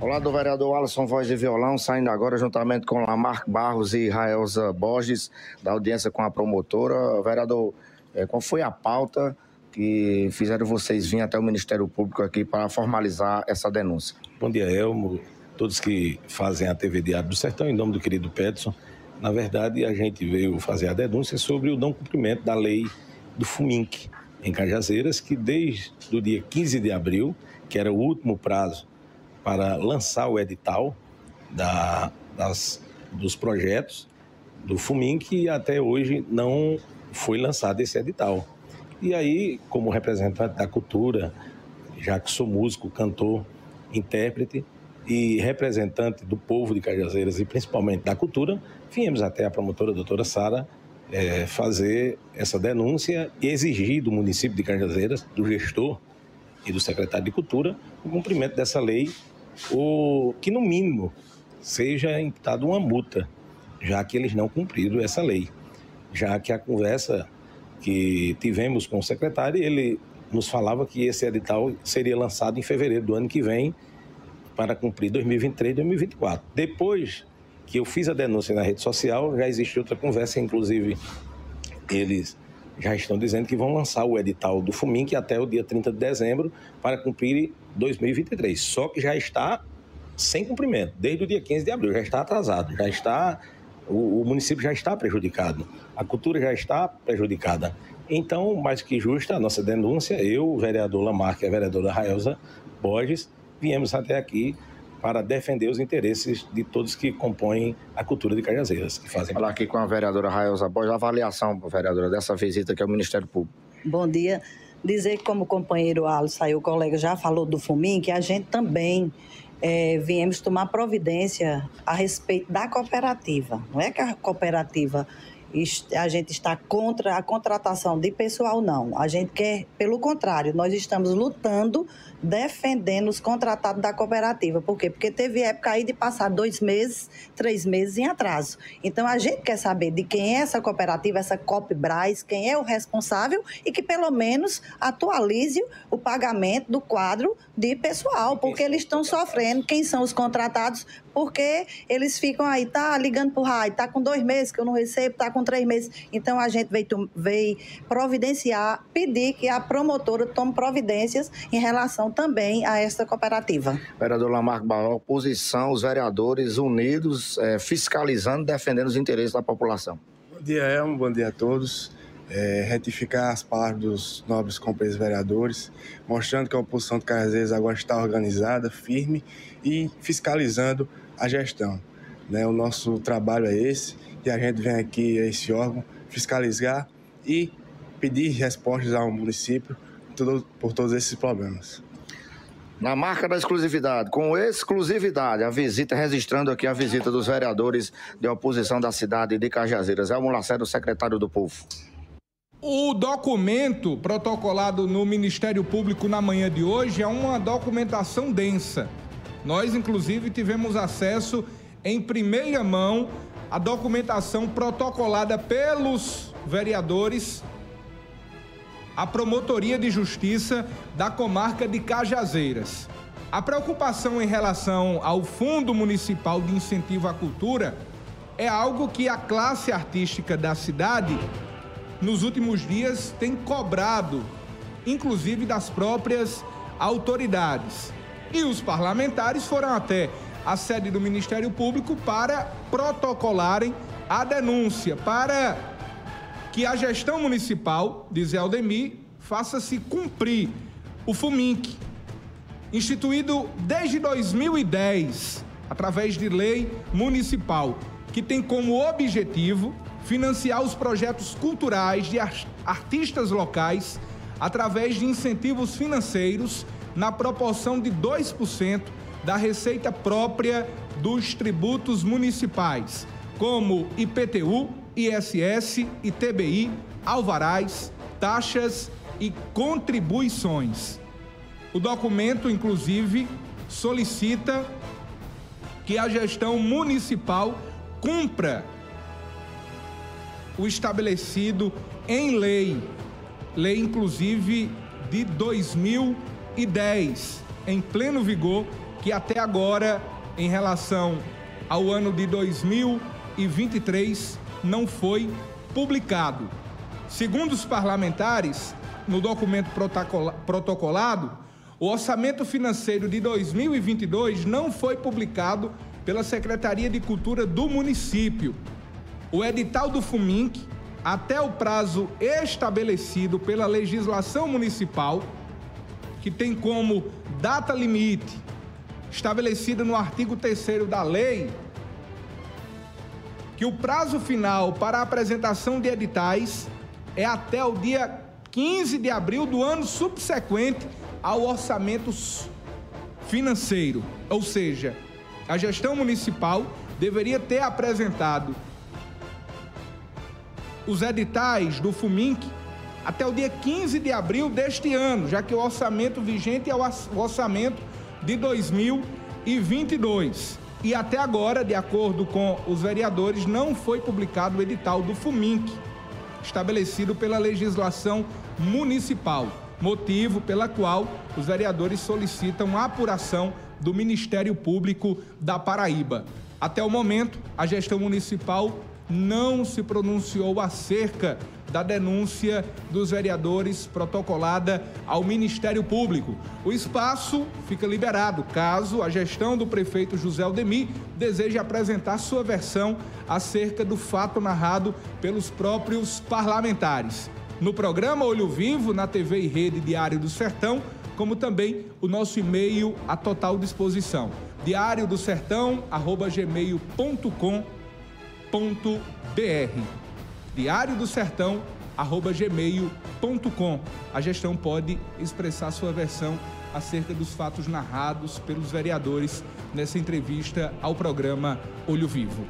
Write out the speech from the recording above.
Olá, do vereador Alisson Voz de Violão, saindo agora juntamente com Lamarck Barros e Raelza Borges, da audiência com a promotora. Vereador, eh, qual foi a pauta que fizeram vocês vir até o Ministério Público aqui para formalizar essa denúncia? Bom dia, Elmo, todos que fazem a TV Diário do Sertão, em nome do querido Peterson. Na verdade, a gente veio fazer a denúncia sobre o não cumprimento da lei do FUMINC em Cajazeiras, que desde o dia 15 de abril, que era o último prazo para lançar o edital da, das, dos projetos do FUMIN, que até hoje não foi lançado esse edital. E aí, como representante da cultura, já que sou músico, cantor, intérprete e representante do povo de Cajazeiras e principalmente da cultura, viemos até a promotora a doutora Sara é, fazer essa denúncia e exigir do município de Cajazeiras, do gestor e do secretário de Cultura, o cumprimento dessa lei o que no mínimo seja imputada uma multa, já que eles não cumpriram essa lei. Já que a conversa que tivemos com o secretário, ele nos falava que esse edital seria lançado em fevereiro do ano que vem para cumprir 2023 e 2024. Depois que eu fiz a denúncia na rede social, já existe outra conversa, inclusive eles já estão dizendo que vão lançar o edital do FUMINC até o dia 30 de dezembro para cumprir 2023. Só que já está sem cumprimento, desde o dia 15 de abril, já está atrasado, já está o, o município já está prejudicado, a cultura já está prejudicada. Então, mais que justa a nossa denúncia, eu, o vereador Lamarck e a vereadora Raelza Borges, viemos até aqui para defender os interesses de todos que compõem a cultura de Cajazeiras. Que fazem... Falar aqui com a vereadora Raelza Borges, a avaliação, vereadora, dessa visita aqui ao Ministério Público. Bom dia. Dizer como o companheiro Alisson aí, o colega já falou do FUMIN, que a gente também é, viemos tomar providência a respeito da cooperativa. Não é que a cooperativa a gente está contra a contratação de pessoal, não. A gente quer, pelo contrário, nós estamos lutando, defendendo os contratados da cooperativa. Por quê? Porque teve época aí de passar dois meses, três meses em atraso. Então, a gente quer saber de quem é essa cooperativa, essa Copbras, quem é o responsável e que, pelo menos, atualize o pagamento do quadro de pessoal, porque eles estão sofrendo. Quem são os contratados? Porque eles ficam aí, tá ligando pro raio, tá com dois meses que eu não recebo, tá com com três meses. Então a gente veio, veio providenciar, pedir que a promotora tome providências em relação também a esta cooperativa. Vereador Lamarco Barro, oposição, os vereadores unidos, é, fiscalizando, defendendo os interesses da população. Bom dia, Elmo, bom dia a todos. É, retificar as palavras dos nobres companheiros vereadores, mostrando que a oposição de Cajazeiras agora está organizada, firme e fiscalizando a gestão. Né? O nosso trabalho é esse e a gente vem aqui a esse órgão fiscalizar e pedir respostas ao município por todos esses problemas. Na marca da exclusividade, com exclusividade, a visita, registrando aqui a visita dos vereadores de oposição da cidade de Cajazeiras. É o Lacerda, secretário do Povo. O documento protocolado no Ministério Público na manhã de hoje é uma documentação densa. Nós, inclusive, tivemos acesso em primeira mão a documentação protocolada pelos vereadores à Promotoria de Justiça da comarca de Cajazeiras. A preocupação em relação ao Fundo Municipal de Incentivo à Cultura é algo que a classe artística da cidade, nos últimos dias, tem cobrado, inclusive das próprias autoridades. E os parlamentares foram até a sede do Ministério Público para protocolarem a denúncia, para que a gestão municipal, diz Aldemir, faça-se cumprir o FUMINC, instituído desde 2010, através de lei municipal, que tem como objetivo financiar os projetos culturais de artistas locais através de incentivos financeiros na proporção de 2% da receita própria dos tributos municipais, como IPTU, ISS, ITBI, alvarás, taxas e contribuições. O documento, inclusive, solicita que a gestão municipal cumpra o estabelecido em lei, lei inclusive de 2010, em pleno vigor que até agora, em relação ao ano de 2023, não foi publicado. Segundo os parlamentares, no documento protocolado, o orçamento financeiro de 2022 não foi publicado pela Secretaria de Cultura do município. O edital do FUMINC, até o prazo estabelecido pela legislação municipal, que tem como data limite estabelecida no artigo 3 da lei, que o prazo final para a apresentação de editais é até o dia 15 de abril do ano subsequente ao orçamento financeiro. Ou seja, a gestão municipal deveria ter apresentado os editais do FUMINC até o dia 15 de abril deste ano, já que o orçamento vigente é o orçamento de 2022. E até agora, de acordo com os vereadores, não foi publicado o edital do FUMINC, estabelecido pela legislação municipal, motivo pela qual os vereadores solicitam a apuração do Ministério Público da Paraíba. Até o momento, a gestão municipal não se pronunciou acerca da denúncia dos vereadores protocolada ao Ministério Público. O espaço fica liberado caso a gestão do prefeito José Aldemir deseje apresentar sua versão acerca do fato narrado pelos próprios parlamentares. No programa Olho Vivo, na TV e Rede Diário do Sertão, como também o nosso e-mail à total disposição. Diário do diário do sertão gmail.com. A gestão pode expressar sua versão acerca dos fatos narrados pelos vereadores nessa entrevista ao programa Olho Vivo.